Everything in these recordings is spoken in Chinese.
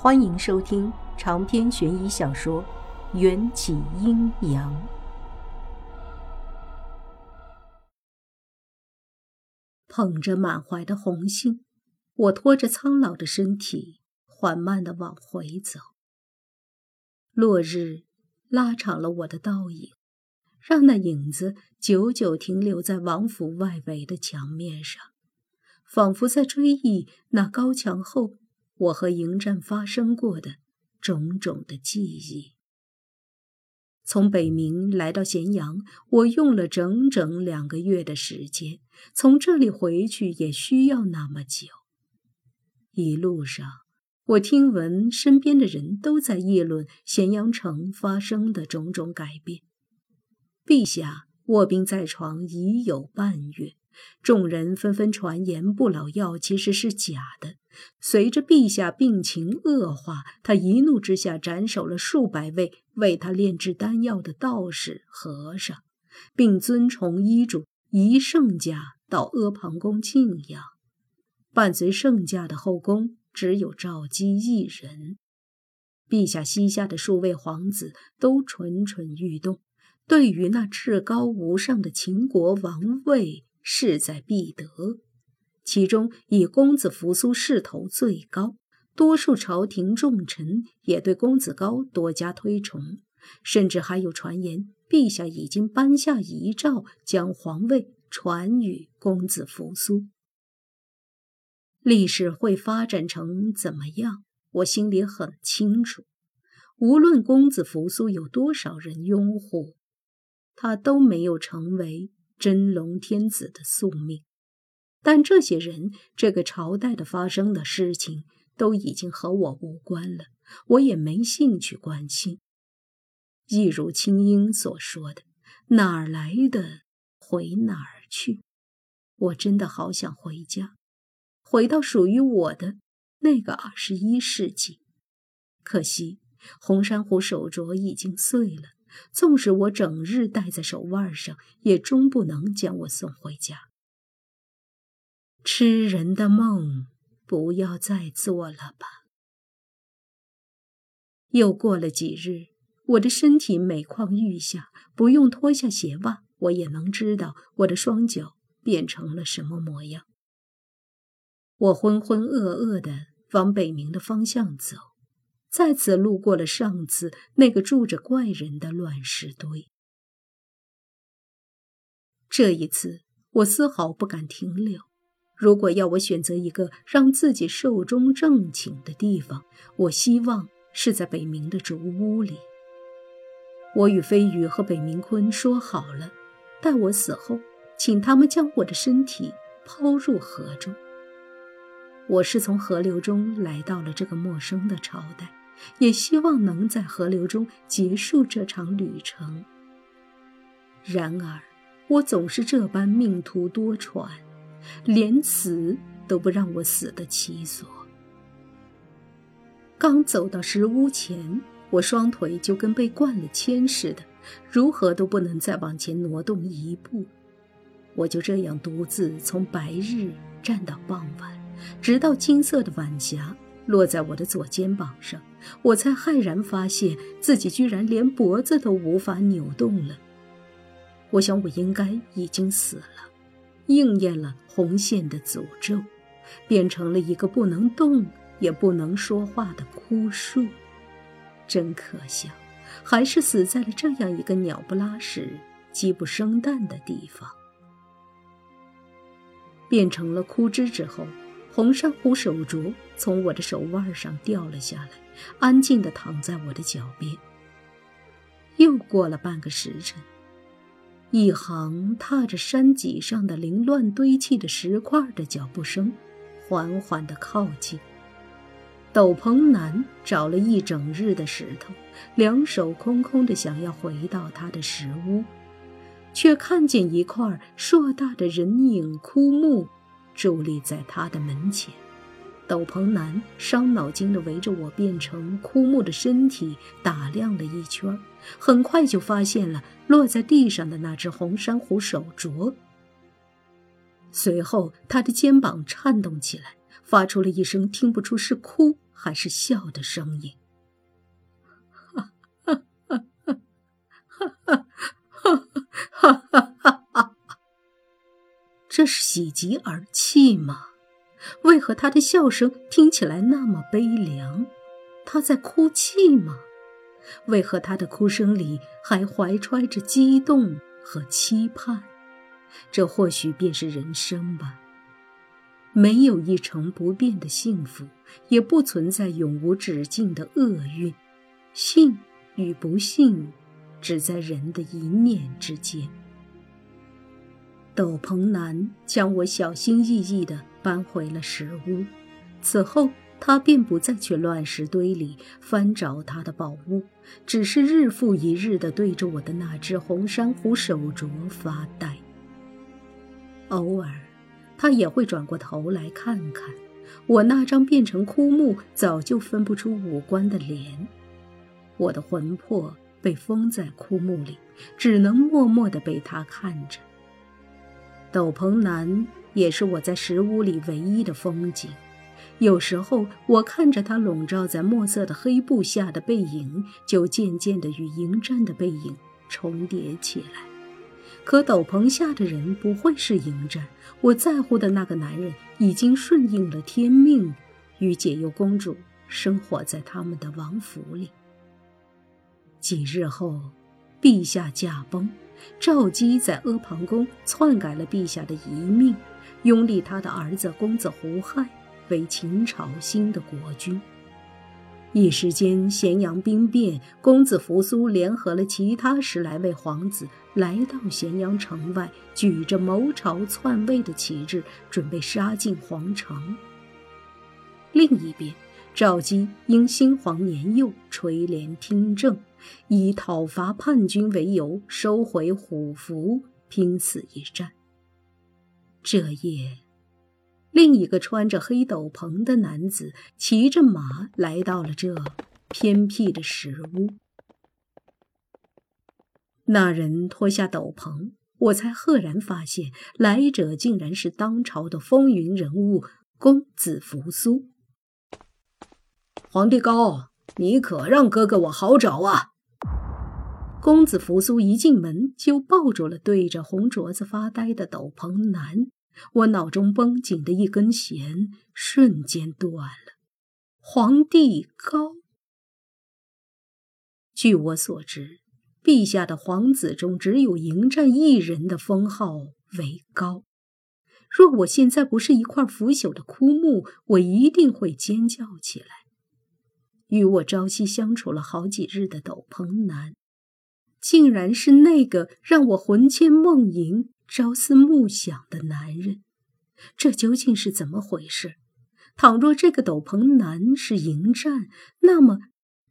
欢迎收听长篇悬疑小说《缘起阴阳》。捧着满怀的红杏，我拖着苍老的身体，缓慢的往回走。落日拉长了我的倒影，让那影子久久停留在王府外围的墙面上，仿佛在追忆那高墙后。我和迎战发生过的种种的记忆。从北冥来到咸阳，我用了整整两个月的时间。从这里回去也需要那么久。一路上，我听闻身边的人都在议论咸阳城发生的种种改变。陛下卧病在床已有半月。众人纷纷传言不老药其实是假的。随着陛下病情恶化，他一怒之下斩首了数百位为他炼制丹药的道士和尚，并遵从医嘱移圣驾到阿房宫静养。伴随圣驾的后宫只有赵姬一人。陛下膝下的数位皇子都蠢蠢欲动，对于那至高无上的秦国王位。势在必得，其中以公子扶苏势头最高，多数朝廷重臣也对公子高多加推崇，甚至还有传言，陛下已经颁下遗诏，将皇位传与公子扶苏。历史会发展成怎么样，我心里很清楚。无论公子扶苏有多少人拥护，他都没有成为。真龙天子的宿命，但这些人、这个朝代的发生的事情都已经和我无关了，我也没兴趣关心。一如青英所说的：“哪儿来的，回哪儿去。”我真的好想回家，回到属于我的那个二十一世纪。可惜红珊瑚手镯已经碎了。纵使我整日戴在手腕上，也终不能将我送回家。吃人的梦，不要再做了吧。又过了几日，我的身体每况愈下，不用脱下鞋袜，我也能知道我的双脚变成了什么模样。我浑浑噩噩地往北冥的方向走。再次路过了上次那个住着怪人的乱石堆，这一次我丝毫不敢停留。如果要我选择一个让自己寿终正寝的地方，我希望是在北冥的竹屋里。我与飞羽和北冥鲲说好了，待我死后，请他们将我的身体抛入河中。我是从河流中来到了这个陌生的朝代。也希望能在河流中结束这场旅程。然而，我总是这般命途多舛，连死都不让我死得其所。刚走到石屋前，我双腿就跟被灌了铅似的，如何都不能再往前挪动一步。我就这样独自从白日站到傍晚，直到金色的晚霞。落在我的左肩膀上，我才骇然发现自己居然连脖子都无法扭动了。我想我应该已经死了，应验了红线的诅咒，变成了一个不能动也不能说话的枯树。真可笑，还是死在了这样一个鸟不拉屎、鸡不生蛋的地方。变成了枯枝之后。红珊瑚手镯从我的手腕上掉了下来，安静地躺在我的脚边。又过了半个时辰，一行踏着山脊上的凌乱堆砌的石块的脚步声缓缓地靠近。斗篷男找了一整日的石头，两手空空的想要回到他的石屋，却看见一块硕大的人影枯木。伫立在他的门前，斗篷男伤脑筋地围着我变成枯木的身体打量了一圈，很快就发现了落在地上的那只红珊瑚手镯。随后，他的肩膀颤动起来，发出了一声听不出是哭还是笑的声音。这是喜极而泣吗？为何他的笑声听起来那么悲凉？他在哭泣吗？为何他的哭声里还怀揣着激动和期盼？这或许便是人生吧。没有一成不变的幸福，也不存在永无止境的厄运。幸与不幸，只在人的一念之间。斗篷男将我小心翼翼地搬回了石屋，此后他便不再去乱石堆里翻找他的宝物，只是日复一日地对着我的那只红珊瑚手镯发呆。偶尔，他也会转过头来看看我那张变成枯木、早就分不出五官的脸。我的魂魄被封在枯木里，只能默默地被他看着。斗篷男也是我在石屋里唯一的风景。有时候，我看着他笼罩在墨色的黑布下的背影，就渐渐地与迎战的背影重叠起来。可斗篷下的人不会是迎战，我在乎的那个男人已经顺应了天命，与解忧公主生活在他们的王府里。几日后，陛下驾崩，赵姬在阿房宫篡改了陛下的遗命，拥立他的儿子公子胡亥为秦朝新的国君。一时间，咸阳兵变，公子扶苏联合了其他十来位皇子，来到咸阳城外，举着谋朝篡位的旗帜，准备杀进皇城。另一边，赵姬因新皇年幼，垂帘听政。以讨伐叛军为由，收回虎符，拼死一战。这夜，另一个穿着黑斗篷的男子骑着马来到了这偏僻的石屋。那人脱下斗篷，我才赫然发现，来者竟然是当朝的风云人物公子扶苏。皇帝高。你可让哥哥我好找啊！公子扶苏一进门就抱住了对着红镯子发呆的斗篷男，我脑中绷紧的一根弦瞬间断了。皇帝高，据我所知，陛下的皇子中只有迎战一人的封号为高。若我现在不是一块腐朽的枯木，我一定会尖叫起来。与我朝夕相处了好几日的斗篷男，竟然是那个让我魂牵梦萦、朝思暮想的男人。这究竟是怎么回事？倘若这个斗篷男是迎战，那么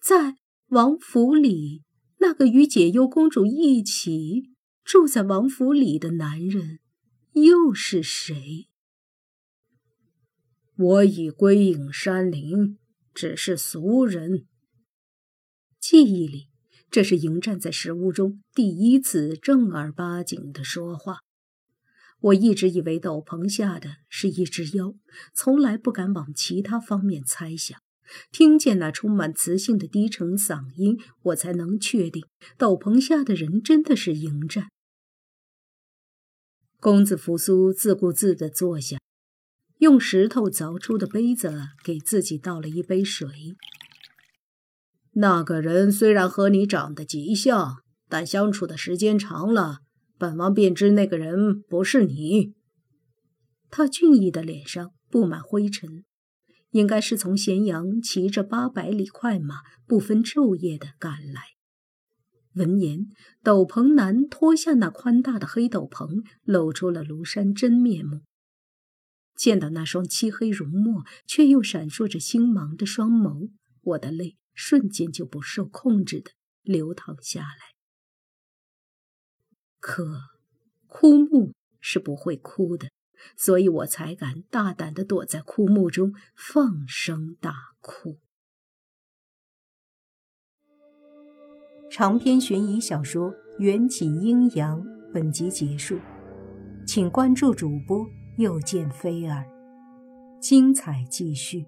在王府里那个与解忧公主一起住在王府里的男人又是谁？我已归隐山林。只是俗人。记忆里，这是迎战在石屋中第一次正儿八经的说话。我一直以为斗篷下的是一只妖，从来不敢往其他方面猜想。听见那充满磁性的低沉嗓音，我才能确定斗篷下的人真的是迎战。公子扶苏自顾自地坐下。用石头凿出的杯子给自己倒了一杯水。那个人虽然和你长得极像，但相处的时间长了，本王便知那个人不是你。他俊逸的脸上布满灰尘，应该是从咸阳骑着八百里快马，不分昼夜的赶来。闻言，斗篷男脱下那宽大的黑斗篷，露出了庐山真面目。见到那双漆黑如墨却又闪烁着星芒的双眸，我的泪瞬间就不受控制的流淌下来。可枯木是不会哭的，所以我才敢大胆的躲在枯木中放声大哭。长篇悬疑小说《缘起阴阳》本集结束，请关注主播。又见菲儿，精彩继续。